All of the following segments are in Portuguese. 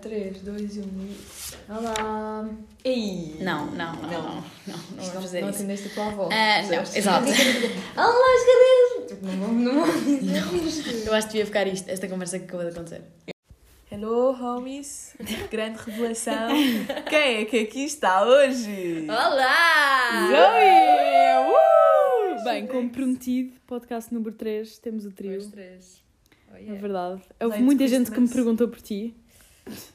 3, 2 e 1. Olá! Ei! Não, não, não, não, não, não, não vamos não, fazer não isso. atendeste a tua avó. Ah, não, exato. Olá! Tipo, não não isto. Eu acho que devia ficar isto, esta conversa que acabou de acontecer. Hello, homies. Grande revelação. Quem é que aqui está hoje? Olá! Zoe! Uh! Bem, como prometido, podcast número 3, temos o trio. 3. Oh, É yeah. verdade. Houve Late muita gente que me perguntou por ti.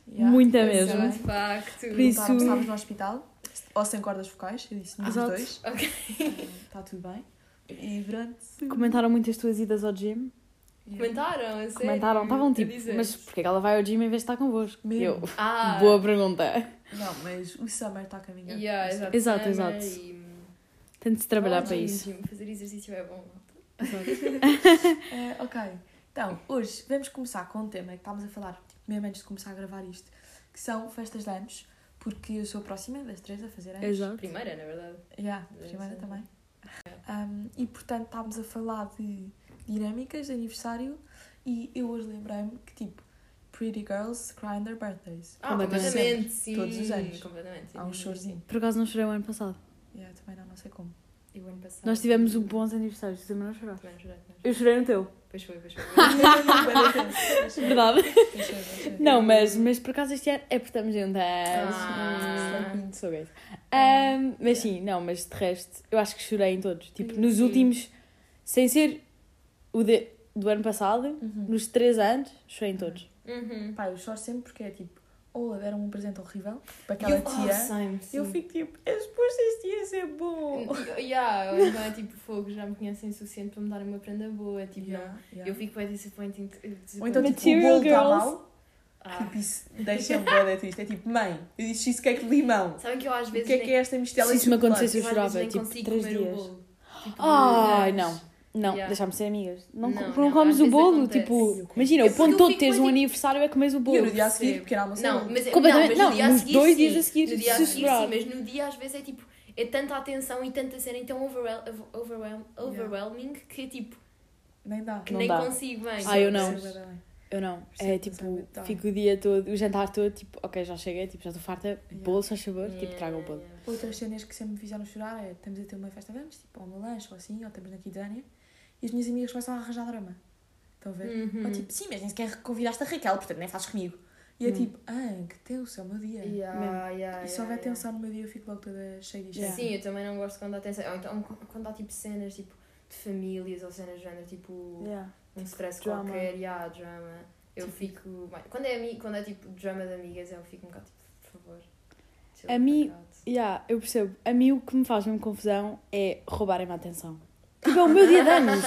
Yeah. Muita é, mesmo. De facto. Por isso- se estavas no hospital ou sem cordas focais. Eu disse, nos Exato. dois. Ok. Está tudo bem. E pronto. Comentaram muito as tuas idas ao gym. Comentaram, sério? Comentaram, estavam tipo, mas porquê que ela vai ao gym em vez de estar convosco? Mesmo. Eu, Ah! boa pergunta. Não, mas o Summer está a caminhar. Yeah, exato. Exato, Summer exato. e- Tento de trabalhar Oh, para gym, isso. gym. Fazer exercício é bom. Eh, ok, então hoje vamos começar com um tema que estávamos a falar, tipo, mesmo antes de começar a gravar isto, que são festas de anos, porque eu sou a próxima das três a fazer anos. Exato. Primeira, na verdade. Yeah, primeira também. Um, e portanto estávamos a falar de dinâmicas de aniversário e eu hoje lembrei-me que tipo Pretty Girls cry on their birthdays. Ah, Completamente. completamente, sim. Todos os anos. Completamente. sim. Há um chorzinho. Por acaso não chorei o ano passado. Yeah, também não, não sei como. E o ano passado. Nós tivemos um bons aniversários, tu também não choraste. Também não chorei, também. Eu chorei no teu. Pois foi, pois foi. Verdade. Não, mas, mas por acaso este ano é porque estamos juntas. Ah. Hum, Sou gay. Ahm, mas sim, não, mas de resto, eu acho que chorei em todos. Tipo, nos últimos, sem ser o de, do ano passado, Uhum. nos três anos, chorei em todos. Uhum. Pá, eu choro sempre porque é tipo, ou deram um presente horrível para aquela eu- tia. Oh, same, eu fico tipo, é suposto este ia ser bom. Yeah, então é tipo fogo, já me conhecem o suficiente para me darem uma prenda boa. Tipo, Yeah, não. yeah. Eu fico bem disappointing. Ou então tipo, o Material bolo está mal. Ah. Tipo, isso deixa-me boa triste. É tipo, mãe, eu disse cheesecake de limão. Sabem que eu às O vezes. que é nem- que é esta mistela Se isso me acontecesse, eu chorava, tipo, consigo três comer dias. o bolo. Tipo, Ai, mas- não. Não, Yeah. deixámos ser amigas. Não, Não, não, não, comes o bolo, acontece. tipo, imagina, É o ponto eu todo de teres um tipo- aniversário é comer o E eu bolo. no dia a seguir, pequeno almoço. Não, mas, Completamente- não, mas no não, dia a nos seguir, dois sim. dias a seguir, No dia a se seguir, sim, mas no dia às vezes é tipo. É tanta atenção e tanta cena tão overwhel overwhelm overwhelming que tipo. Nem dá. Que Não nem dá. consigo bem. Ah, eu não. Bem. Eu não. Percebo, É tipo, fico o dia todo, o jantar todo, tipo, ok, já cheguei, tipo, já estou farta, Yeah. bolo, só sabor, tipo, Yeah, traga o bolo. yeah. Outras cenas que sempre me fizeram chorar é estamos a ter uma festa de anos, tipo, ou uma lanche ou assim, ou estamos na Kidânia, e as minhas amigas começam a arranjar drama. Estão a ver? Uhum. Ou tipo, sim, mas nem sequer convidaste a Raquel, portanto nem fazes comigo. E é tipo, ah, que tenso, é o meu dia. Yeah, Mesmo. yeah, E se yeah, houver yeah. tensão no meu dia, eu fico logo toda cheia de Yeah. Sim, eu também não gosto quando há tensão. Ou então quando há tipo cenas tipo, de famílias ou cenas do género, tipo Yeah. um stress drama. qualquer, yeah, drama. Eu fico. bem, Quando é, quando é tipo drama de amigas, eu fico um bocado tipo, por favor. A mim- out. Yeah, eu percebo. A mim o que me faz mesmo confusão é roubarem-me a atenção. Tipo, é o meu dia de anos.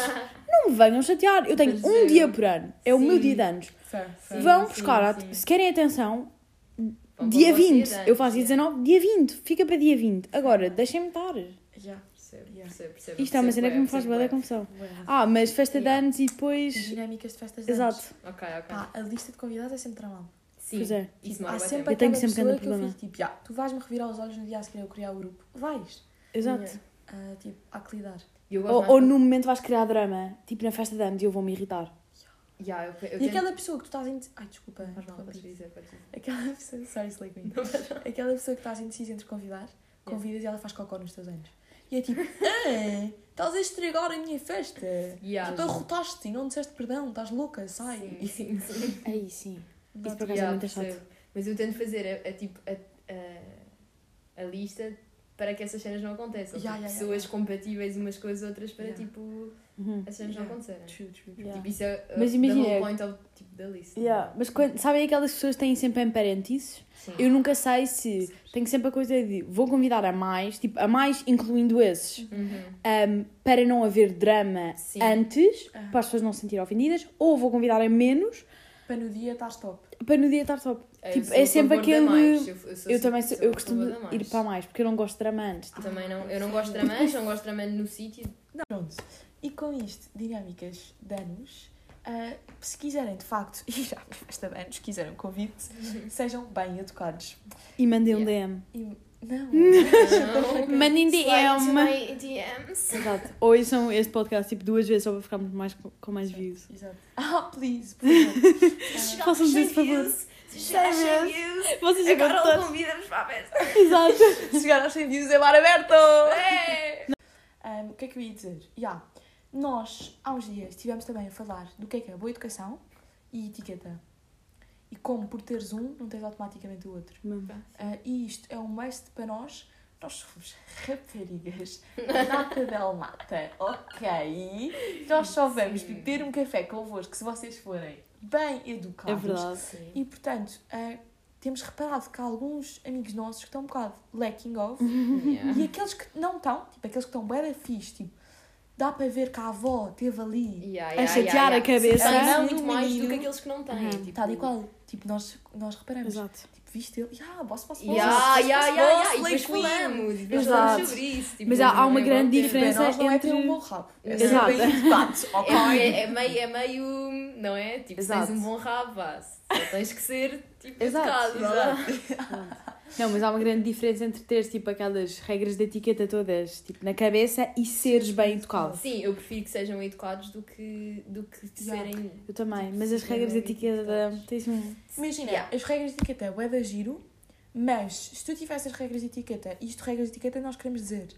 Não me venham chatear. Eu tenho um dia por ano. É o meu dia de anos. Vão buscar, se querem atenção, Vão dia para o vosso 20. de Eu faço dia yeah. 19, dia 20. Fica para dia 20. Agora, deixem-me estar. Yeah. Percebo, Yeah. percebo, percebo. Isto é uma cena que me faz bué da confusão. Ah, mas festa de Yeah. anos e depois... Dinâmicas de festas de anos. Exato. Ok, ok. Pá, a lista de convidados é sempre tramado. Sim, Pois é. isso Tipo, há sempre. Eu tenho sempre pessoa grande que eu problema. fico tipo, "Ya, tu vais-me revirar os olhos no dia a seguir eu criar o grupo. Vais. Exato. Yeah. Ah, tipo, há que lidar. Eu gosto Ou, mais ou momento vais criar drama, tipo na festa de anos, e eu vou-me irritar. Yeah, eu, eu E tento- aquela pessoa que tu estás indecisa. Ai, desculpa. Faz mal, podes dizer, podes dizer. Aquela pessoa. Sorry, Slake Me. Aquela pessoa que estás indecisa entre convidar, convidas e ela faz cocó nos teus anos. E é tipo, ah, estás a estragar a minha festa. Yeah. Tu arrotaste e não disseste perdão, estás louca, sai. Sim, sim, sim. Aí sim. Isso por acaso é Yeah, muito chato. Mas eu tento fazer a, a, tipo, a, a, a lista para que essas cenas não aconteçam. Yeah, Tipo, yeah, pessoas yeah. compatíveis umas com as outras para Yeah. tipo Uhum. as cenas não acontecerem. True, true, true. Yeah. Tipo, isso é uh, Mas imagina- whole point of, tipo, da lista. Yeah, Mas quando, sabem aquelas pessoas que têm sempre em parentices? Sim. Eu nunca sei se tenho sempre a coisa de vou convidar a mais, tipo, a mais incluindo esses, Uhum. um, para não haver drama Sim. antes, Ah. para as pessoas não se sentirem ofendidas, ou vou convidar a menos, Para no dia estás top. para no dia estar top. Eu Tipo, é sempre aquele- mais. Eu, eu, sou Eu também sou, sou eu costumo ir para mais, porque eu não gosto de drama antes. Tipo, Também não, eu não gosto de dramas, não gosto de drama no sítio. Pronto. E com isto, dinâmicas de anos, ah, se quiserem de facto ir à festa de anos, quiserem um convite, sejam bem educados. E mandei um Yeah. DM. E, não, Não. Mandem Slide to DM. my DMs. Exato. Ouçam este podcast tipo duas vezes só para ficar muito mais com, mais views. Exato. Ah, please, por favor. Façam-nos esse favor. Se chegar a 100 mesmo. views, Vocês agora todos. convida-vos para a festa. Exato. Se chegar aos 100 views é bar aberto! É. Um, o que é que eu ia dizer? Ya, Nós, há uns dias, estivemos também a falar do que é que é boa educação e etiqueta. E como por teres um, não tens automaticamente o outro. Ah, e isto é um must para nós. Nós somos raparigas. Nata del mata, ok? Nós só vamos Sim. beber um café convosco se vocês forem bem É educados. verdade. Sim. E portanto, ah, temos reparado que há alguns amigos nossos que estão um bocado lacking of. Yeah. E aqueles que não estão, tipo, aqueles que estão bem fixe, tipo, dá para ver que a avó esteve ali. Yeah, A yeah, chatear yeah, a cabeça. Tens Não, muito mais do que aqueles que não têm. Uhum. tipo, Tal e qual. Tipo, nós, nós reparamos. Exato. Tipo, viste ele? Yeah, boss, boss, boss. Yeah, boss, yeah, yeah, yeah. E depois falamos, depois Exato. falamos sobre isso. tipo, Mas há- há uma é grande ter- diferença nós não é ter entre- um bom rabo. É Exato. É, é, é meio, é meio, não é? Tipo, se tens Exato. um bom rabo, vá, só tens que ser, tipo, Exato, educado, lá. Não, mas há uma grande diferença entre teres tipo aquelas regras de etiqueta todas tipo, na cabeça e seres bem educado. Sim, eu prefiro que sejam educados do que, do que Yeah. serem... Eu também, Tipo, mas as regras de etiqueta tens um. Imagina, Yeah. as regras de etiqueta é da giro, mas se tu tivesse as regras de etiqueta, isto regras de etiqueta nós queremos dizer,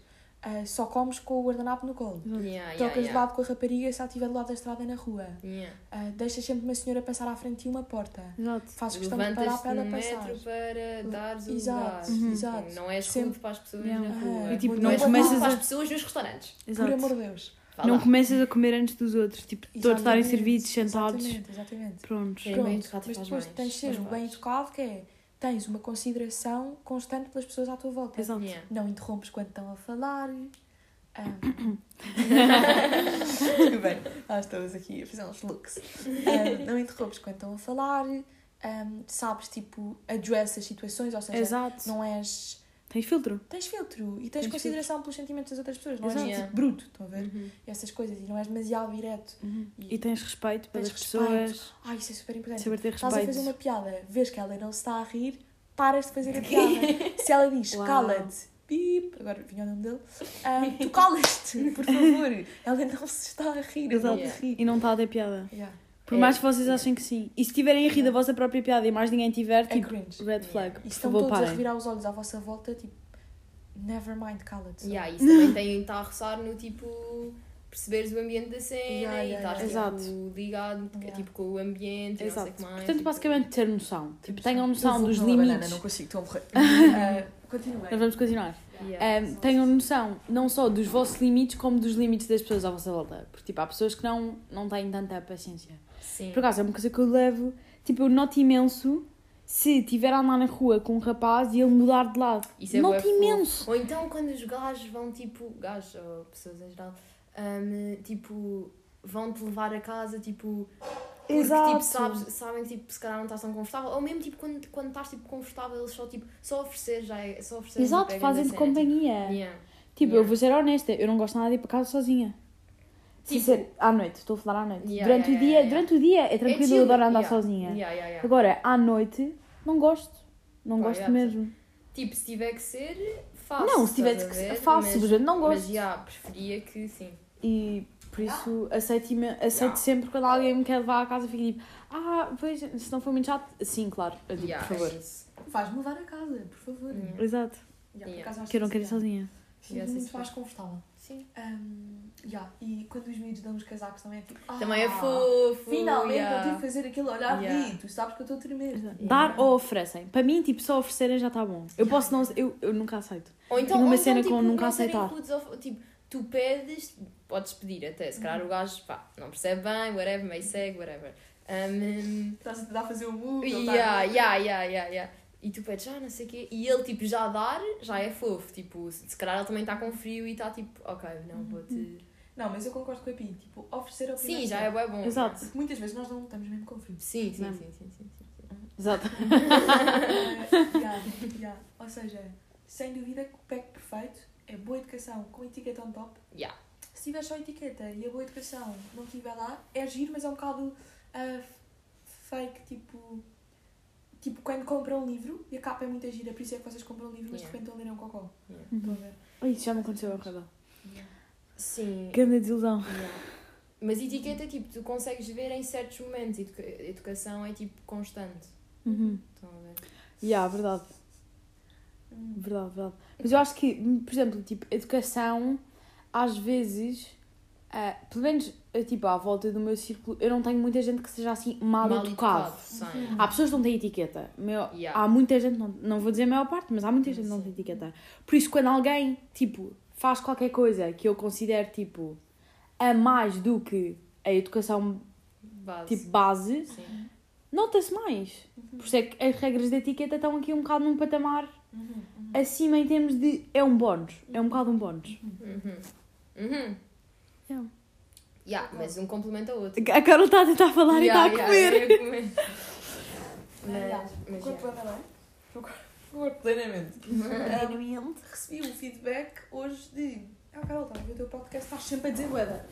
ah, só comes com o guardanapo no colo. Yeah, yeah, Tocas de yeah. lado com a rapariga se ela estiver do lado da estrada na rua. Yeah. Ah, deixas sempre uma senhora passar à frente de uma porta. Exato. Fazes questão de parar para ela passar. metro para dares o Exato, lugar. Uhum. exato. Não é escudo Sempre. para as pessoas Yeah. na rua. Ah, E, tipo, muito não é bem. escudo começas para a- as pessoas nos restaurantes. Por Exato. amor de Deus. Vá Não começas a comer antes dos outros, tipo, todos estarem Exatamente, servidos, sentados, Exatamente, exatamente. prontos. Sim. Bem Pronto, educado mas depois mais, tens de ser bem educado, que é tens uma consideração constante pelas pessoas à tua volta. Exato. Yeah. Não interrompes quando estão a falar. Ah. Desculpem, nós estamos aqui a fazer uns looks. Ah, não interrompes quando estão a falar. Ah, sabes, tipo, address as situações, ou seja, Exato. não és. Tens filtro. Tens filtro e tens, Tens consideração pelos sentimentos das outras pessoas, não Exato. és tipo, bruto, estão a ver? Uhum. Essas coisas e não és demasiado direto. E tens respeito pelas Tens pessoas. Ai, isso é super importante. Saber ter Estás a respeito. fazer uma piada, vês que ela não se está a rir, paras de fazer a piada. Se ela diz cala-te, pip, agora vinha o nome dele, ah, tu calas-te, por favor. Ela não se está a rir, Exato. rir. E não está a ter piada. Yeah. Por É. mais que vocês achem que sim. E se tiverem a rir da vossa própria piada e mais ninguém tiver, É tipo, cringe. red flag. Yeah. E se estão todos a parem. revirar os olhos à vossa volta, tipo, never mind, cala-te. Yeah, isso também tem, está a roçar no tipo perceberes o ambiente da cena Yeah, e estás yeah. tipo, ligado Yeah. tipo, com o ambiente e não sei o Exato. que mais. Portanto, tipo, basicamente ter noção. Tipo, tenham noção. dos limites. banana, não consigo, estou a morrer. Ah, Continuem. Nós vamos continuar. yeah. Um, tenham noção não só dos vossos limites, como dos limites das pessoas à vossa volta. Porque, tipo, há pessoas que não, não têm tanta paciência. Sim. Por acaso, é uma coisa que eu levo, tipo, eu noto imenso se estiver a andar na rua com um rapaz e ele mudar de lado. Isso é noto imenso. Ou então quando os gajos vão tipo, gajos ou pessoas em geral, hum, tipo, vão-te levar a casa, tipo, porque Exato. tipo, sabes, sabem que tipo, se calhar não estás tão confortável, ou mesmo tipo, quando, quando estás tipo, confortável, eles só tipo, só oferecer já é, só oferecer Exato, fazem-te companhia. Yeah. Tipo, Yeah. eu vou ser honesta, eu não gosto nada de ir para casa sozinha. Tipo- ser à noite, estou a falar à noite. Yeah, durante, o dia, durante o dia é tranquilo, chill, eu adoro andar sozinha. Agora, à noite, não gosto. Não Pá, gosto yeah, mesmo. Tipo, se tiver que ser, faço. Não, se tiver que ser, faço, mas, não gosto. Mas já, preferia que sim. E por isso aceito, aceito Yeah. sempre quando alguém me quer levar à casa, fico tipo, ah, pois, se não for muito chato, sim, claro, eu digo, Yeah, por favor. é. Faz-me levar a casa, por favor. Yeah. Exato, Yeah, por Yeah. acaso acho que eu não quero ir yeah. sozinha. Yeah, muito sim, mais sim. confortável. Sim. Um, yeah. E quando os miúdos dão os casacos também é tipo. Também é "Ah, fofo. Finalmente yeah. eu tive que fazer aquele olhar Yeah. de tu sabes que eu estou a tremer. Exato. Dar ou oferecem. Para mim, tipo, só oferecerem já está bom. Eu posso não, eu, eu nunca aceito. Ou então, Tenho uma ou então, cena tipo, com nunca aceitar. ou- tipo, tu pedes, podes pedir até, se Uhum. calhar o gajo, pá, não percebe bem, whatever, meio segue, whatever. Um, Estás a tentar fazer o move. ele yeah, tá- yeah, yeah, yeah, yeah. E tu pedes, ah, não sei o quê, e ele, tipo, já dar, já é fofo, tipo, se calhar ele também está com frio e está, tipo, ok, não, Uhum. vou-te... Não, mas eu concordo com a Pi. Tipo, oferecer ao primeiro Sim, já é bom. Exato. Porque muitas vezes nós não estamos mesmo com frio. Sim, sim, Não. sim, sim, sim. Exato. Uh, yeah, yeah. Ou seja, sem dúvida que o pack perfeito é boa educação com etiqueta on top. Yeah. Se tiver só etiqueta e a boa educação não estiver lá, é giro, mas é um bocado uh, fake, tipo. Tipo, quando compram um livro e a capa é muito gira, por isso é que vocês compram um livro, mas de Yeah. repente estão a ler um cocó. Yeah. Estão a ver? Ui, Isso já me aconteceu, Radar. Sim. Grande desilusão. Yeah. Mas etiqueta, tipo, tu consegues ver em certos momentos. Educa- educação é, tipo, constante. Uhum. Estão a ver? Yeah, verdade. Verdade, verdade. Mas eu acho que, por exemplo, tipo, educação, às vezes, ah, pelo menos, tipo, à volta do meu círculo, eu não tenho muita gente que seja assim mal, educado. sim. Há pessoas que não têm etiqueta. Meu, Yeah. Há muita gente, não, não vou dizer a maior parte, mas há muita gente que não tem etiqueta. Por isso, quando alguém, tipo, faz qualquer coisa que eu considero, tipo, a mais do que a educação, Base. tipo, base, nota-se mais. Por isso é que as regras de etiqueta estão aqui um bocado num patamar acima em termos de. É um bónus. É um bocado um bónus. Uhum. Uhum. Yeah. Yeah, mas um complementa o outro. A Carol está a tentar falar Yeah, e está a yeah, comer. comer. Yeah. Mas, mas Concordo yeah. plenamente. Concordo plenamente. Um, recebi um feedback hoje de. Ah, Carol, estás a ver o teu podcast, estás sempre a dizer boeda.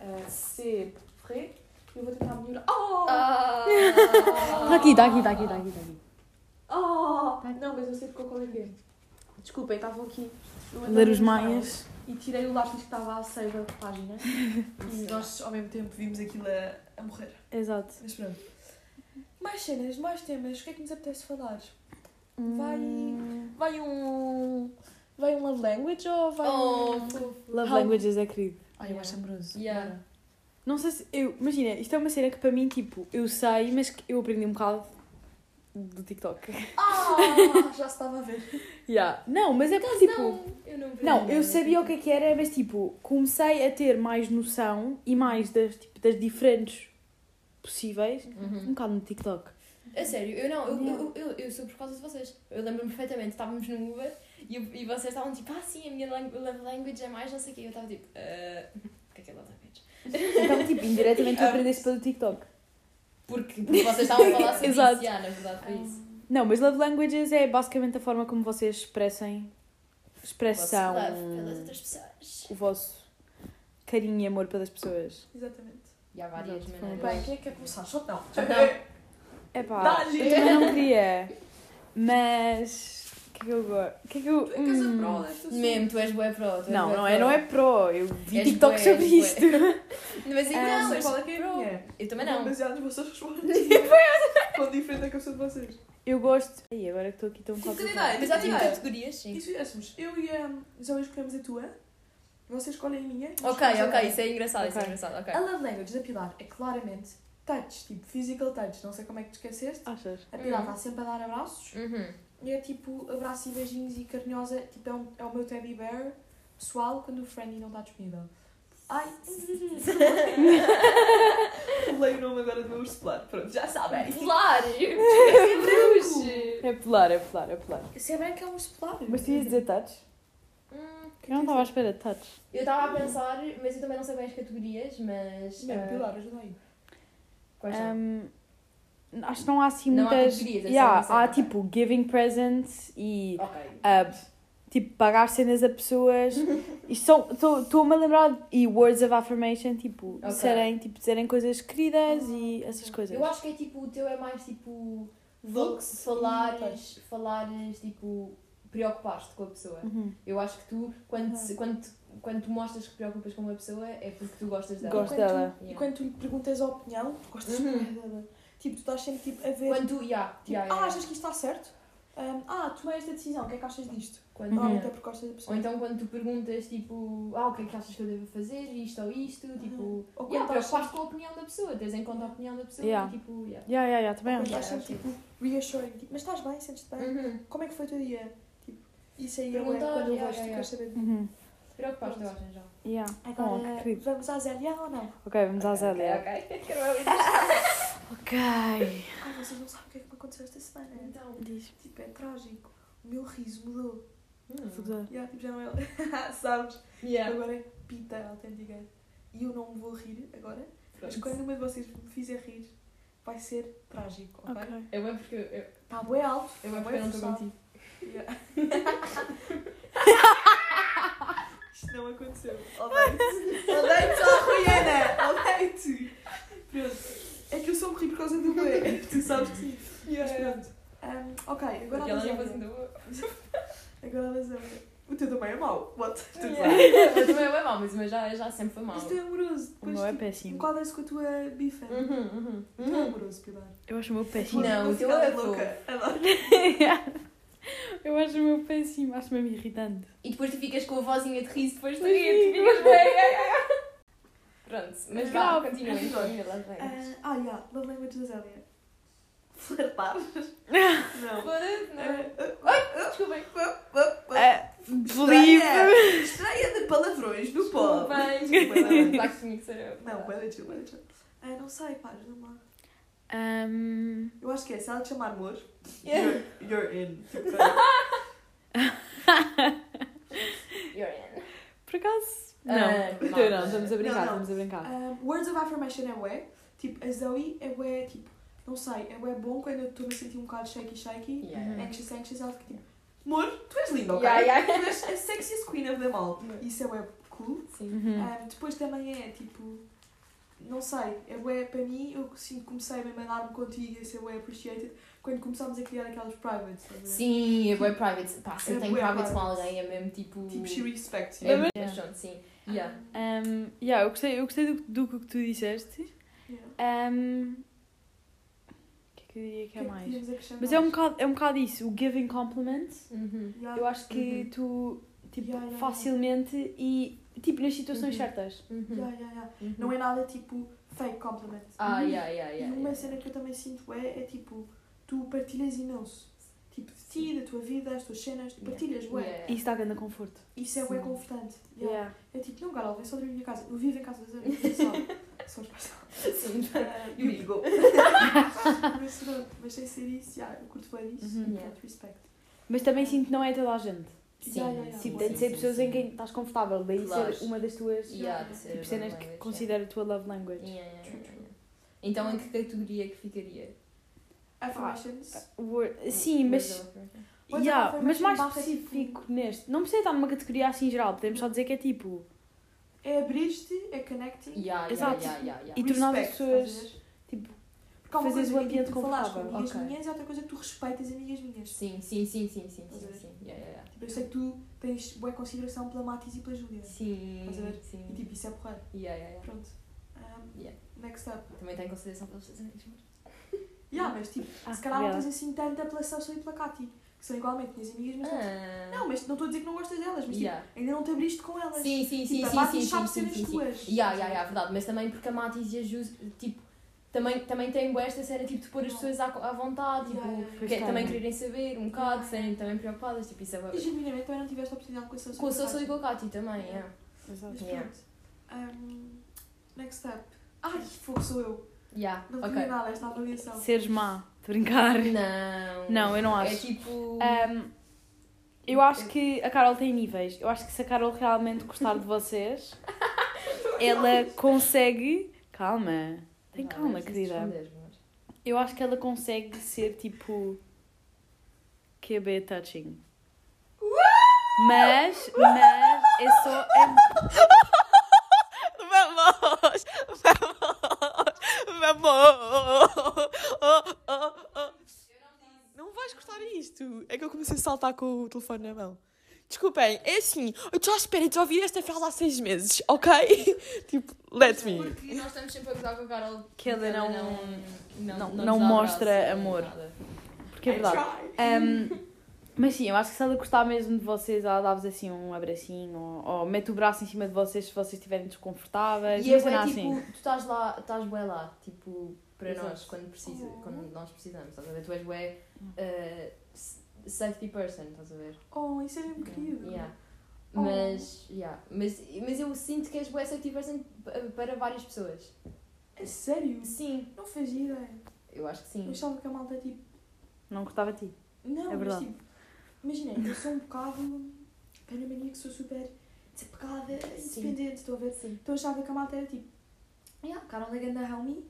Uh, c'est vrai. Eu vou tentar melhorar. Oh! Ah! Está aqui, está aqui, está aqui, está aqui. Está aqui. Oh! Não, mas eu sei porque qual que é. Desculpem, estavam aqui. eu Ler os maias. E tirei o lápis que estava à seiva da página. e nós, ao mesmo tempo, vimos aquilo a, a morrer. Exato. Mas pronto. Mais cenas, mais temas. O que é que nos apetece falar? Vai. Vai um. Vai um love language ou vai Oh, um. fofo. Love How- languages é querido. Ai, eu acho amoroso. Yeah. Bora. Não sei se. Eu, imagina, isto é uma cena que para mim, tipo, eu sei, mas que eu aprendi um bocado do TikTok. Ah! Já se estava a ver. Yeah. Não, mas é porque, tipo. Não, eu não Não, eu sabia o que é que era, mas tipo, comecei a ter mais noção e mais das, tipo, das diferentes possíveis um Uhum. bocado no TikTok. A sério, eu não, eu, eu, eu, eu sou por causa de vocês. Eu lembro-me perfeitamente, estávamos no Uber e, e vocês estavam tipo, ah sim, a minha love language é mais não sei o quê. Eu estava tipo, "Ah, o que é que é love language? Então, tipo, indiretamente tu aprendeste pelo TikTok. Porque, porque vocês estavam a falar sobre Exato. isso, yeah, na verdade foi isso. Não, mas love languages é basicamente a forma como vocês expressem expressão, Vosso love pelas outras pessoas. o vosso carinho e amor pelas pessoas. Exatamente. E há várias Exato, maneiras. Bem, quem é que quer começar? Só não. Não. É pá, Dá-lhe! eu também não queria, mas que é que eu gosto? O que é que eu. Tu é que hum, prova desta Mesmo, tu és bué pro. tu és Não, bué não é, pro. não é pro. Eu vi És TikTok bué, sobre isto. Mas Ah, então, não sei mas qual é que é a pro. minha. Eu também não. Baseado nas vossas respostas. Quão diferente é que eu sou de vocês. Eu gosto. Ai, agora que estou aqui tão Tipo, complicado. candidato. Mas já tive Ideia. categorias, sim. E se fizéssemos, eu e a Zoe escolhemos a tua, vocês escolhem a minha. Ok, ok, isso é engraçado, isso é engraçado, ok. A love language da Pilar é claramente touch, tipo physical touch. Não sei como é que te esqueceste. Achas? A Pilar Uhum. está sempre a dar abraços. Uhum. E é tipo abraço e beijinhos e carinhosa. Tipo, é, um, é o meu teddy bear pessoal quando o friendly não está disponível. Ai! Leio o nome agora do meu urso polar. Pronto, já sabem. Polar! É polar, é polar, é polar. Se é branco é um urso polar. Mas tu ias dizer touch? Hum, Eu não estava à espera de touch. Eu estava a pensar, mas eu também não sei bem as categorias, mas. Não, ah, Pilar, ajuda aí. Quais são? Um, acho que não há assim Não há muitas. é só yeah, dizer, há tipo giving presents e Ok. ah, tipo pagar cenas a pessoas. Estou-me a lembrar. E words of affirmation, tipo, Ok. dizerem, tipo, dizerem coisas queridas e essas coisas. Eu acho que é tipo, o teu é mais tipo. Looks falares, falares tipo. preocupar-te com a pessoa. Uhum. Eu acho que tu, quando, se- quando, quando tu mostras que te preocupas com uma pessoa, é porque tu gostas dela. Gosto E quando tu- dela. E quando tu lhe perguntas a opinião, tu gostas Uhum. muito dela. Tipo, tu estás sempre tipo, a ver. Quando tu. Yeah, tipo, yeah, ah, yeah. achas que isto está certo? Um, ah, tomei esta decisão, o que é que achas disto? Quando, Normalmente yeah. é porque gostas da Ou pessoa. então quando tu perguntas tipo, ah, o que é que achas que eu devo fazer, isto ou isto, tipo. Uhum. Ou quando Yeah, estás preocupaste com a opinião da pessoa, tens em conta a opinião da pessoa Yeah. e tipo, yeah. Yeah, yeah, yeah, também Ou acho. quando estás Yeah, sempre tipo, reassuring, tipo, mas estás bem, sentes-te bem? Uhum. Como é que foi o teu dia? Tipo, isso aí é Perguntar, quando eu yeah, vejo, tu yeah, queres saber. Uhum. Preocupaste, eu acho, geral. Yeah. Oh, Agora, que querido. vamos à Zélia ou não? Ok, vamos à Zélia. Ok, ok. Ok. Ai, vocês não sabem o que é que me aconteceu esta semana. Então. Diz. Tipo, é trágico. O meu riso mudou. Hum. Yeah, tipo, já não é. Sabes? Yeah. Agora é pita autêntica. E eu não me vou rir agora. Mas Pronto. quando uma de vocês me fizer rir, vai ser trágico, ok? Ok. É bem porque eu, eu, Está bem alto. eu, tá é porque eu não estou contigo. Yeah. Isto não aconteceu. Odeio-te. Odeio-te, ó Rihanna. Odeio-te. Pronto. É que eu só me ri por causa do bué. Tu sabes que sim. Mas pronto. Um, ok, agora a Aquela nem lasanha. fosse ainda boa. Agora a lasanha. O teu também é mau. What? Tu sabes? Yeah. Mas também é mau, mas o meu já, já sempre foi mau. Mas tu é amoroso. O Depois, meu é péssimo. enquadra-se com a tua bifa. Uhum, uhum, Tu é uhum. amoroso, Pilar. Eu acho o meu péssimo. Não, o teu é louca. Adoro. Eu acho o meu péssimo, acho mesmo irritante. E depois tu ficas com a vozinha de riso depois de rir, tu ficas bem. Pronto, mas vá, continua então, Mila, vem. Ah, ah, yeah. Love language da Zélia. Flertar? Não. Foda-se, não. Ah, Desculpem. É, believe. Estreia, estreia de palavrões do eu. Não, pode chill, pode chill. Ah, não sei, pá, não lá. Ahm, Eu acho que é, se ela te chamar amor, Yeah. you're, you're in. Tipo, You're in. por acaso. Ah, Não, malta. não, estamos a brincar, Não, não. estamos a brincar. um, words of affirmation é bué. Tipo, a Zoe é bué, tipo, não sei, é bué bom quando eu estou a sentir um bocado shaky shaky. Yeah. Anxious, anxious, ela fica tipo, amor, tu és linda, ok? Yeah, yeah. Tu és a sexiest queen of them all. Isso é bué cool. Sim. Uhum. Um, depois também é tipo, não sei, é bué para mim, eu que comecei mesmo a dar-me contigo e a ser bué appreciated quando começámos a criar aquelas privates. ver? Sim, é bué private. Pá, se eu É tenho bué private com alguém, é mesmo tipo. Tipo, she respects you. É Yeah. mas pronto, sim. Yeah. Um, yeah, eu gostei, eu gostei do, do que tu disseste. Yeah. Um, que é eu diria que é que mais? Mas é um bocado, é um bocado isso, o giving compliments. Uhum. Yeah. Eu acho que Uhum. tu, tipo, Yeah, yeah, facilmente e, tipo, nas situações Uhum. certas. Uhum. Yeah, yeah, yeah. Uhum. Não é nada tipo fake compliment. Ah, Uhum. yeah, yeah, E yeah. uma yeah. cena que eu também sinto é, é tipo, tu partilhas imenso. Tipo, de ti, da tua vida, as tuas cenas, tu partilhas, ué. Yeah. Isso dá grande conforto. Isso é ué confortante. Yeah. Yeah. É tipo, não, Carol, vem só dormir na minha casa. Eu vivo em casa das só. Só os pais. Sim. Ah, You need to go. Mas pronto, mas sem ser isso, yeah, eu curto bem disso. Uhum. Yeah. Respect. Mas também sinto que não é toda a gente. Sim, Yeah, yeah. Tipo, tem de ser pessoas em quem estás confortável. Daí Claro. ser uma das tuas Yeah, tipo, cenas language, que considera a tua love language. yeah. Yeah, yeah, yeah, yeah. Então, em que categoria que ficaria? Affirmations. Word- Sim, mas, yeah, mas mais específico neste. Não precisa estar numa categoria assim geral. Podemos só dizer que é tipo. É abrir-te, é connecting. Yeah, Exato. yeah, yeah, yeah. E tornar as pessoas. Tipo, Porque há uma coisa o que é, ambiente tipo, tu falares com confortável. amigas Ok. minhas e outra coisa é que tu respeitas amigas minhas. Sim, sim, sim, sim, sim, sim, sim. Yeah, yeah, yeah. Tipo, eu sei que tu tens boa consideração pela Matis e pela Júlia. Sim, Estás a ver? sim. E tipo, isso é porreiro. Yeah, yeah, yeah. Pronto. Um, Yeah. Next up. Também tem consideração pelos teus amigos, mas... Yeah, mas tipo, Ah, se calhar não tens assim tanta pela Celso e pela Cati, que são igualmente minhas amigas, mas não. Ah. Não, mas não estou a dizer que não gostas delas, mas tipo, Yeah. ainda não te abriste com elas. Sim, sim, sim, Tipo, a sim, Mati sim, sabe sim, sim, cenas sim, sim. tuas. Yeah, yeah, yeah, verdade. Mas também porque a Matis e a Jus, tipo, também, também tem esta cena tipo, de pôr as pessoas à, à vontade, tipo, Yeah, yeah, yeah. que- Pois também quererem saber um bocado, serem também preocupadas, tipo, isso é E genuinamente também não tiveste a oportunidade com a Celso Com a a Cati. e com a Cati também, yeah. Exato. Yeah. Um, next up. Ai, fogo sou eu. Yeah, Não ok. queria nada esta avaliação. Seres má. De brincar. Não. Não, eu não É acho. tipo. Um, eu acho que a Carol tem níveis. Eu acho que se a Carol realmente gostar de vocês, ela consegue. Calma. Tem Não, calma, é querida. Eu acho que ela consegue ser tipo. QB touching. Mas, mas, é só. É... Vamos! Vamos! Vamos! Oh, oh, oh. Não vais cortar isto. É que eu comecei a saltar com o telefone na mão. Desculpem, é assim, eu estou à espera de ouvir esta frase há seis meses, ok? tipo, let me. Porque nós estamos sempre a gozar com a Carol. Que ela não- não, não- não dá mostra abraço, amor. nada. Porque é verdade. Um, mas sim, eu acho que se ela gostar mesmo de vocês, ela dá-vos assim um abracinho ou, ou mete o braço em cima de vocês se vocês estiverem desconfortáveis. E uma é assim. tipo, tu estás lá, estás bué lá, tipo, para Exato. nós, quando, precisa, Oh. quando nós precisamos, estás a ver? Tu és bué uh, safety person, estás a ver? Oh, isso é mesmo querido. Yeah. Oh. Mas, yeah. mas, mas eu sinto que és bué safety person pa- para várias pessoas. É sério? Sim, Não fazia ideia. eu acho que Eu sim. achava que a malta é tipo. Não gostava de ti. Não, É mas verdade. tipo. Imaginem, eu sou um bocado. Tenho a mania que sou super desapegada, independente, estou a ver? Sim. Então achava que a malta era tipo. Yeah, Carol é grande homie,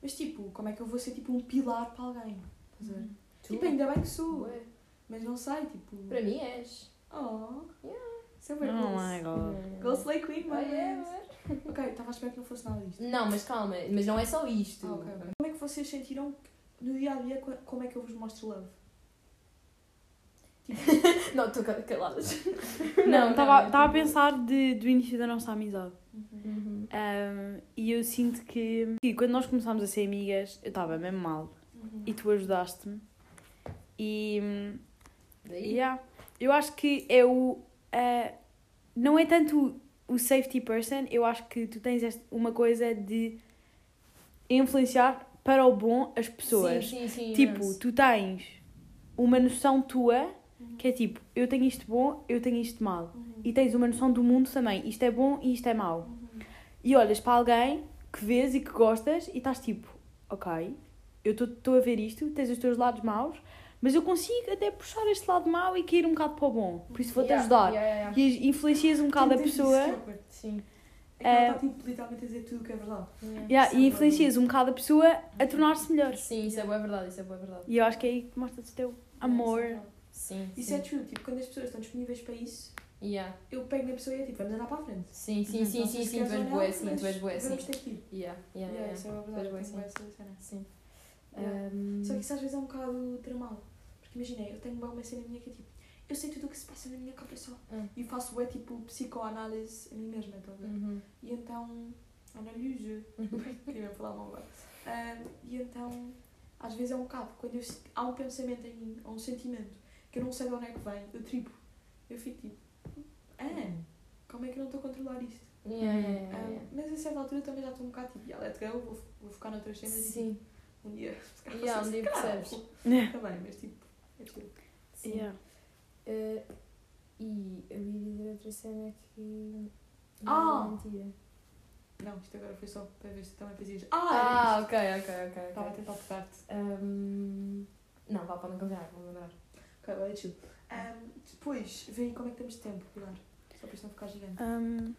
mas tipo, como é que eu vou ser tipo um pilar para alguém? Estás a ver? Tu? Tipo, ainda bem que sou, Bué. mas não sei, tipo. Para mim és. Oh, Yeah. isso é bem Oh goals. my god. Goals Slay Queen, Ah, mas. é. Ok, estava à espera que não fosse nada disto. Não, mas calma, mas não é só isto. Ah, ok, ok. Como é que vocês sentiram no dia a dia como é que eu vos mostro love? Tipo, Não, estou caladas. Não, estava a pensar de, do início da nossa amizade. Uhum. Um, e eu sinto que, que quando nós começámos a ser amigas, eu estava mesmo mal. E tu ajudaste-me. E. Daí? Yeah. Eu acho que é o. eh, não é tanto o safety person, eu acho que tu tens uma coisa de influenciar para o bom as pessoas. Sim, sim, sim. tipo, imenso. tu tens uma noção tua que é tipo, eu tenho isto bom, eu tenho isto mal. E tens uma noção do mundo também, isto é bom e isto é mau. E olhas para alguém que vês e que gostas e estás tipo, ok, eu estou a ver isto, tens os teus lados maus, mas eu consigo até puxar este lado mau e cair um bocado para o bom. Por isso vou-te Yeah, ajudar. yeah, yeah. E influencias um bocado a pessoa. Sim. É que está tipo, literalmente a dizer tudo o que é verdade. Yeah. Yeah, e influencias um bocado a pessoa a tornar-se melhor. Sim, isso é boa verdade, isso é boa verdade. E eu acho que é aí que mostras o teu amor. Sim, Isso sim. é true, tipo, quando as pessoas estão disponíveis para isso, Yeah. eu pego na pessoa e é tipo, vamos andar para a frente. Sim, sim, Uhum. sim, sim, sim, tu és boa, sim, mas tu és boa, sim. Vamos ter que ir. Yeah, yeah, Yeah, yeah. isso é uma Tu és verdade, boa, tenho sim. essa cena. Sim. Yeah. Um, Só que isso às vezes é um bocado tramado. Porque imaginei, eu tenho uma cena minha que é tipo, eu sei tudo o que se passa na minha cabeça Hum. e faço é tipo psicoanálise a mim mesma, estão a ver? uhum. E então, analise, queria mesmo falar mal agora. Ah, e então, às vezes é um bocado, quando eu, há um pensamento em mim, ou um sentimento, que eu não sei de onde é que vem, eu tripo, eu fico tipo, ah, como é que eu não estou a controlar isto? Yeah, yeah, yeah, Ah, yeah. mas a certa altura também já estou um bocado tipo, yeah, let's go, vou, vou focar noutras cenas e Sim. tipo, um dia, se calhar Yeah, um dia percebes. Também, mas tipo, é chill. Sim. Yeah. Eh, e eu ia dizer outra cena que. Ah! Não, mentira. Não, isto agora foi só para ver se tu também fazias. Ah! Ah, ok, ok, ok. Estava a ok. tentar tocar-te. Um, não, vá, podem continuar, vou lembrar. Ok, agora é chill. Um, depois, aí como é que temos de tempo, Pilar. Só para isto não ficar gigante. Um,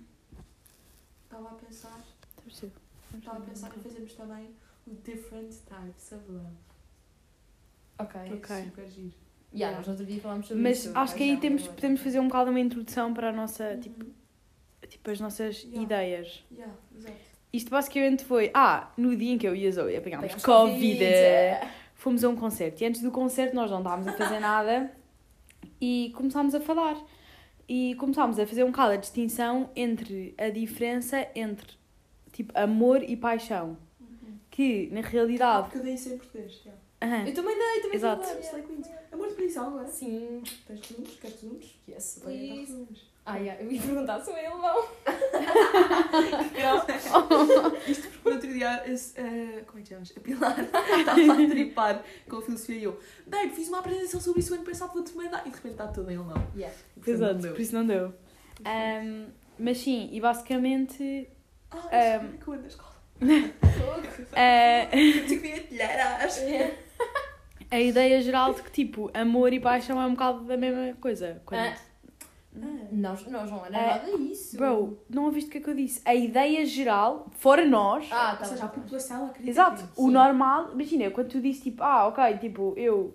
Estava a pensar, estava a pensar em fazermos também o Different Types of Love. Ok. Que é super giro. Yeah, nós outro dia falámos sobre Mas isso. acho que aí temos, podemos fazer um bocado uma introdução para a nossa, tipo, Uhum. tipo as nossas Yeah. ideias. Yeah, exato. Isto basicamente foi, ah, no dia em que eu e a Zoe apanhámos Pegámos Covid, é. Fomos a um concerto. E antes do concerto nós não estávamos a fazer nada e começámos a falar. E começámos a fazer um bocado a distinção entre a diferença entre, tipo, amor e paixão. Uhum. Que, na Ah, realidade... porque eu dei isso em português. Yeah. aham, Eu também dei, também Exato. dei. Amor de prisão agora. Sim. Tens resumos? Queres resumos? Yes, Vai Ah, yeah, eu ia perguntar se é alemão. Isto porque no outro dia, esse, eh, como é que chamas? A Pilar estava a tripar com a filosofia e eu, Babe, fiz uma apresentação sobre isso o ano passado, vou-te mandar. E de repente está tudo em alemão. Yeah. Não Exato, deu. por isso não deu. Ahm, mas sim, e basicamente... Ah, um, que eu ando na escola. queria telheiras. a ideia geral de que, tipo, amor e paixão é um bocado a mesma coisa. Quando- Ah. Nós, nós não era É, nada isso. Bro, não ouviste o que é que eu disse? A ideia geral, fora nós... Ah, Ou tá seja, a tá população acredita Exato, que- o sim. normal, imagina, quando tu dizes tipo, ah, ok, tipo, eu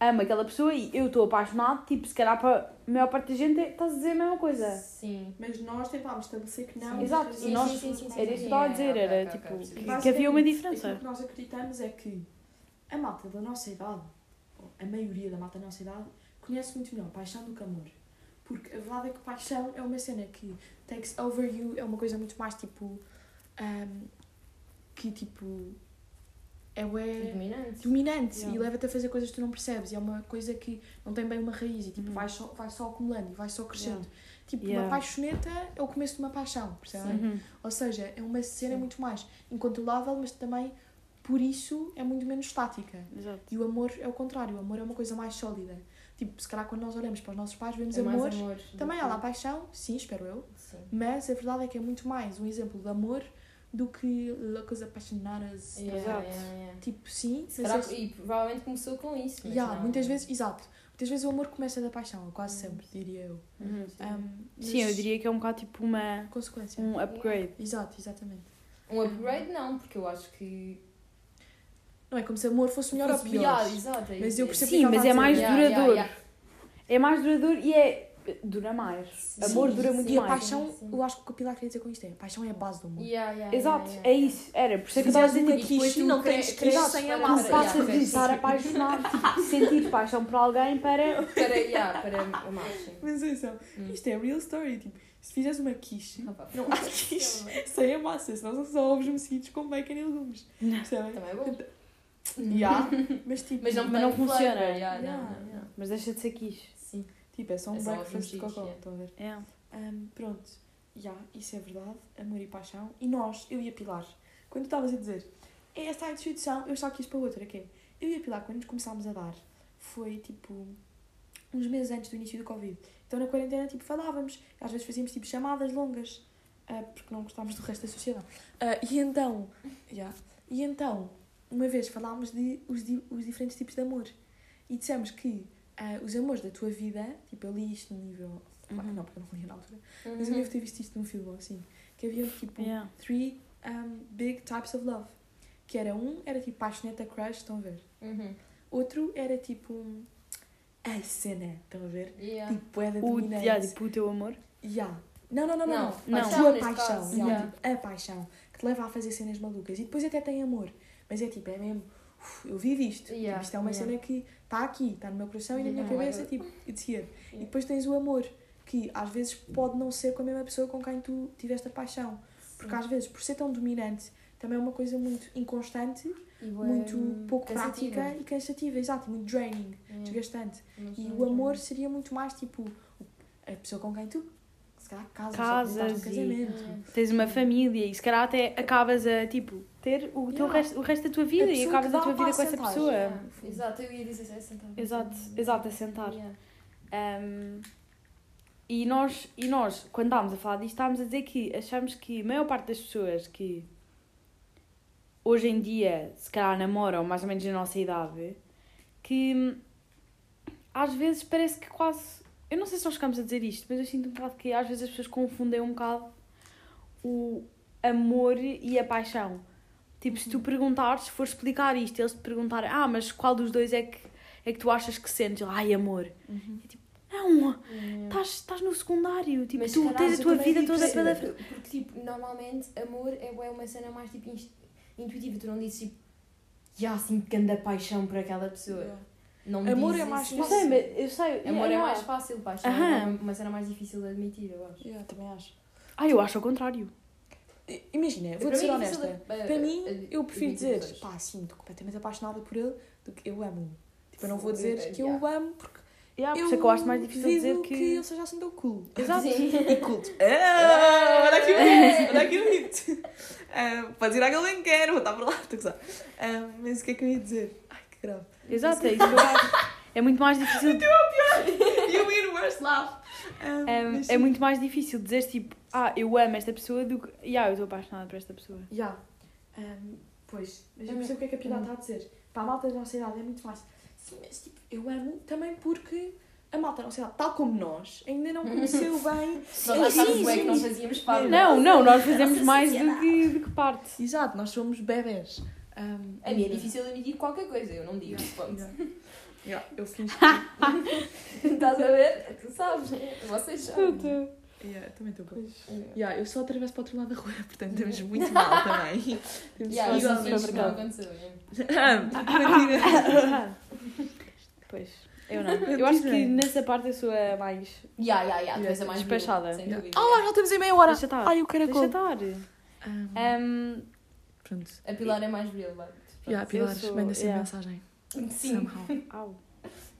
amo aquela pessoa e eu estou apaixonado, tipo, se calhar para a maior parte da gente estás a dizer a mesma coisa. Sim. Mas nós tentámos estabelecer que não. Sim. Exato, e nós- sim, sim, sim, sim, era isso que sim, estava a é, dizer, era ok, tipo, ok, percebi. que havia uma diferença. Aquilo que nós acreditamos é que a malta da nossa idade, ou a maioria da malta da nossa idade, conhece muito melhor paixão do que amor. Porque a verdade é que paixão é uma cena que takes over you, é uma coisa muito mais tipo. ahm, que tipo. É ué, Dominante. dominante Yeah. e leva-te a fazer coisas que tu não percebes. E é uma coisa que não tem bem uma raiz e tipo, Uhum. vai, só, vai só acumulando e vai só crescendo. Tipo, Yeah. uma paixoneta é o começo de uma paixão, percebem? Uhum. Ou seja, é uma cena Sim. muito mais incontrolável, mas também por isso é muito menos estática. Exato. E o amor é o contrário, o amor é uma coisa mais sólida. Tipo, se calhar quando nós olhamos para os nossos pais, vemos É Também há lá paixão, sim, espero eu, Sim. mas a verdade é que é muito mais um exemplo de amor do que loucas apaixonadas. Yeah, Exato. yeah, yeah. Tipo, sim, Se mas calhar- é- E provavelmente começou com isso. mas Yeah, não- muitas vezes, exato. Muitas vezes o amor começa da paixão, quase Uhum. sempre, diria eu. Uhum. Um, Sim, eu diria que é um bocado tipo uma, Consequência. um upgrade. Exato, exatamente. Um upgrade não, porque eu acho que. Não é como se amor fosse melhor ou fosse pior. melhor, exato. é Mas eu é percebo. Sim, que mas é a mais. Yeah, yeah, duradouro. yeah. É mais duradouro e é dura mais. Sim. Amor dura muito E a mais. paixão, Sim. eu acho que o que a Pilar queria dizer com isto é: paixão é a base do amor. Yeah, yeah, Exato, yeah, é yeah. isso. Era, por isso é que eu estava a dizer uma tipo, depois quiche, tu não tens crescer sem para- amar. tu para- passas yeah, de sim. estar apaixonado, tipo, sentir paixão por alguém para. Para, yeah, para amar, sim. Mas atenção, Hum. isto é real story. Tipo, se fizeres uma quiche, Opa, não há quiche sem a massa, senão são só ovos mexidos com bacon e legumes. Percebem? Também é bom. Já, mas tipo, Mas não, Mas não funciona. flavor, yeah, Yeah. não, não, yeah. Mas deixa de ser quiche. Sim. tipo, é só um É breakfast de yeah. Estão a ver? É. Ahm, pronto, já, isso é verdade, amor e paixão. E nós, eu e a Pilar, quando tu estavas a dizer, é esta a instituição, eu só quis para outra, que é, eu e a Pilar, quando nos começámos a dar, foi tipo uns meses antes do início do Covid. Então na quarentena, tipo, falávamos, às vezes fazíamos tipo chamadas longas, ah, porque não gostávamos do resto da sociedade. Ah, e então, já, e então, uma vez falámos de os, os diferentes tipos de amor. E dissemos que ah, os amores da tua vida, tipo, eu li isto no nível. Uhum. não, porque eu não li na altura. Mas eu devo ter visto isto num filme assim. Que havia tipo Yeah. three um, big types of love. Que era um, era tipo paixoneta crush, estão a ver? Uhum. Outro era tipo a cena, estão a ver? Yeah. Tipo, é da dominante. yeah, tipo, o teu amor. Yeah. Não, não, não, não. Não, não. paixão A tua paixão. caso, yeah. tipo, a paixão. Que te leva a fazer cenas malucas. E depois até tem amor. Mas é tipo, é mesmo. "Uf, eu vivo isto. Yeah, Tipo, isto é uma yeah. cena que está aqui, está no meu coração e na minha Yeah. cabeça, tipo, it's here. E Yeah. depois tens o amor, que às vezes pode não ser com a mesma pessoa com quem tu tiveste a paixão. Porque às vezes, por ser tão dominante, também é uma coisa muito inconstante, muito pouco cansativa. prática e cansativa, exato, muito draining, Yeah. desgastante. Não E o amor seria muito mais tipo a pessoa com quem tu se calhar casas, Casas ou estás e- casamento. Yeah. Tens uma família e se calhar até acabas a, tipo, ter o, teu Yeah. resto, o resto da tua vida e acabas a tua vida com essa pessoa. Yeah. Exato, eu ia dizer é sentar. Exato, exato, a sentar. Yeah. Um, e, nós, e nós, quando estávamos a falar disto, estávamos a dizer que achamos que a maior parte das pessoas que hoje em dia, se calhar namoram, mais ou menos na nossa idade, que hum, às vezes parece que quase. Eu não sei se nós ficamos a dizer isto, mas eu sinto um bocado que às vezes as pessoas confundem um bocado o amor e a paixão. Tipo, se tu perguntares, se for explicar isto, eles te perguntarem, ah, mas qual dos dois é que, é que tu achas que sentes? Ai, amor. Uhum. Não, Yeah. estás, estás no secundário, tipo, Mas, tu caralho, tens a tua vida toda pela porque, porque, tipo, normalmente amor é uma cena mais tipo intuitiva. Tu não dizes tipo, já sinto grande paixão por aquela pessoa. Yeah. Não me Amor dizes é mais isso. Eu sei, mas eu sei. Amor é yeah. mais fácil, paixão Aham. é uma- uma cena mais difícil de admitir, eu acho. Yeah, também acho. Ah, eu acho ao contrário. I- Imagina, vou Para ser mim é difícil honesta. de- Para mim, eu prefiro admitir dizer, pessoas. pá, sim, estou completamente apaixonada por ele, do que eu amo. Tipo, eu não vou dizer eh, que eu yeah. amo, porque Yeah, por eu isso é que eu acho mais difícil dizer que. ele seja assim tão cool. Exato. Sim. E culto. Ah, olha aqui o hit, olha aqui o hit. Ah, Pode ir àquele bem que quer, vou estar por lá, estou a gozar. Ah, Mas o que é que eu ia dizer? Ai, que grave. Exato, é isso que eu acho. É muito mais difícil. You win worst laugh. Ah, É, mas é muito mais difícil dizer tipo, ah, eu amo esta pessoa do que. Yeah, eu estou apaixonada por esta pessoa. Já. Ahm, pois, mas eu Hum. percebo o que é que a Pilar está a dizer. Para a malta da nossa idade é muito mais. Sim, mas tipo, eu amo também porque a malta da nossa idade, tal como nós, ainda não conheceu bem. Nós Sim, bué que não fazíamos parte. Não, não, nós fazemos mais do que, do que parte. Exato, nós somos bebés. Ahm, A mim é difícil admitir qualquer coisa, eu não digo. Ponto. Já. Já, eu fingi Estás a ver? Tu sabes. Vocês sabem. Yeah, também estou bem. Yeah. Yeah, eu só atravesso para o outro lado da rua, portanto estamos muito mal também. Temos Yeah, igual- isso isso não aconteceu. yeah. Ah, Pois, eu não. Eu acho que nessa parte eu sou a mais. Yeah, yeah, yeah. És a mais Despachada. boa, sem Yeah. Ah, já estamos em meia hora! Deixa estar. Ai, o Deixa estar. Ahm, Um, Pronto. A Pilar é mais real, vai. Yeah, Pilar, sou- manda sempre yeah. mensagem. Sim.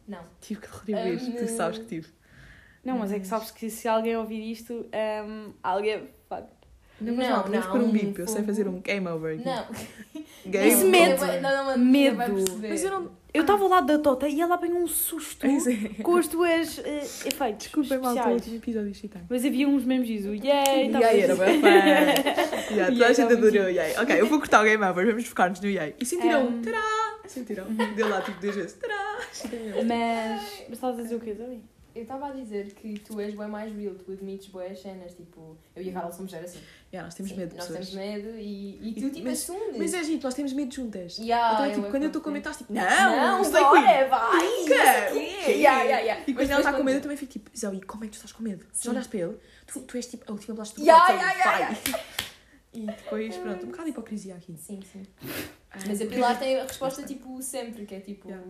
Não. Tive que retribuir, Um, tu sabes que tive. Não, mas é que sabes que se alguém ouvir isto, um, alguém. fuck. Não, mas Não, não, podemos pôr um um bip, eu sei fazer um game over aqui. Não. Game Esse medo. over. Não, não, não, Medo. vai perceber. Mas eu não. Eu estava ao lado da Tota e ela apanhou um susto é. com as tuas eh, efeitos Desculpem, especiais. último episódio excitante. Mas havia uns memes disso. Yay! Tava aí, era bem fã. Yeah, toda a Yay, gente adorou o yay. Ok, eu vou cortar o game over, vamos focar-nos no yay. E sentiram? Um, Tará! Sentiram? Deu lá tipo duas vezes. Tará! mas. Mas estavas a dizer o quê, Zoe? Eu estava a dizer que tu és bem mais real, tu admites boas as cenas, tipo, eu e a Carol somos assim. Yeah, nós temos Sim, medo de Nós pessoas. temos medo e, e tu tipo Mas- assumes. Mas é gente, nós temos medo juntas. Yeah, então, eu tipo, é quando eu estou que com medo, eu estás tipo, não, Não, stay bora, queen. vai! Nunca! O quê? Yeah, yeah, yeah. E quando ela está com medo, eu também fico tipo, Zoe, como é que tu estás com medo? Sim. Já olhaste para ele? Tu, tu és tipo a última bolacha do Yeah, yeah, yeah, vai. E depois, pronto, um bocado de hipocrisia aqui. Sim, sim. Ah, Mas a Pilar tem a resposta tipo sempre, que é tipo. Yeah.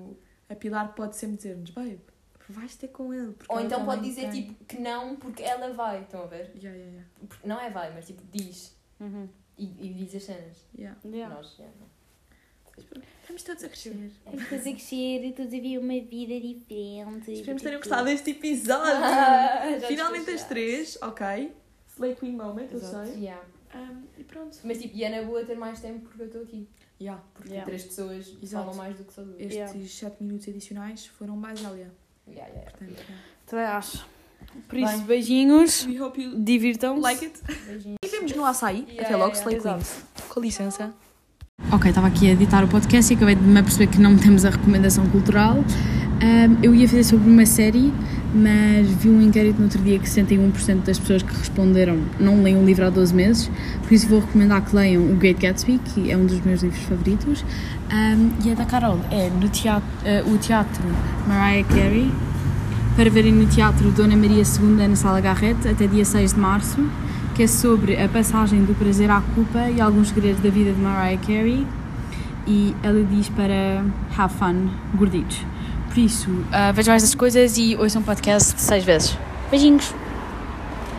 A Pilar pode sempre dizer-nos, babe, vais ter com ele. porque Ou então pode dizer tem." tipo que não porque ela vai, estão a ver? Yeah, yeah, yeah. Porque não é vai, mas tipo diz. Uhum. E, e diz as cenas. yeah. Yeah. Nós, yeah. Estamos todos a crescer. Estamos a crescer e todos a viver uma vida diferente. Esperemos terem gostado deste episódio. Ah, Finalmente as três, ok. Slay Queen Moment, eu Exato. sei. Yeah. Um, e pronto. Mas tipo, e é na boa ter mais tempo porque eu estou aqui. Yeah. Porque Yeah. três pessoas Exato. falam mais do que só duas. Estes Yeah. 7 minutos adicionais foram mais alia. Yeah, yeah, Portanto, yeah. Também acho. Por isso, Bem. beijinhos. We hope you Divirtam-se. like it. yeah. Beijinhos. E vemos no açaí. Yeah, Até logo, yeah, Slay. Queens. Com licença. Ok, estava aqui a editar o podcast e acabei de me aperceber que não temos a recomendação cultural. Ahm, eu ia fazer sobre uma série, mas vi um inquérito no outro dia que 61% das pessoas que responderam não leem o livro há 12 meses, por isso vou recomendar que leiam O Great Gatsby, que é um dos meus livros favoritos. Ahm, e a da Carol é no teatro, eh, o teatro Mariah Carey, para verem no teatro Dona Maria II na Sala Garrett até dia 6 de março, que é sobre a passagem do prazer à culpa e alguns segredos da vida de Mariah Carey. E ela diz para have fun, gorditos. Por isso, ah, vejam estas coisas e ouçam podcast seis vezes. Beijinhos!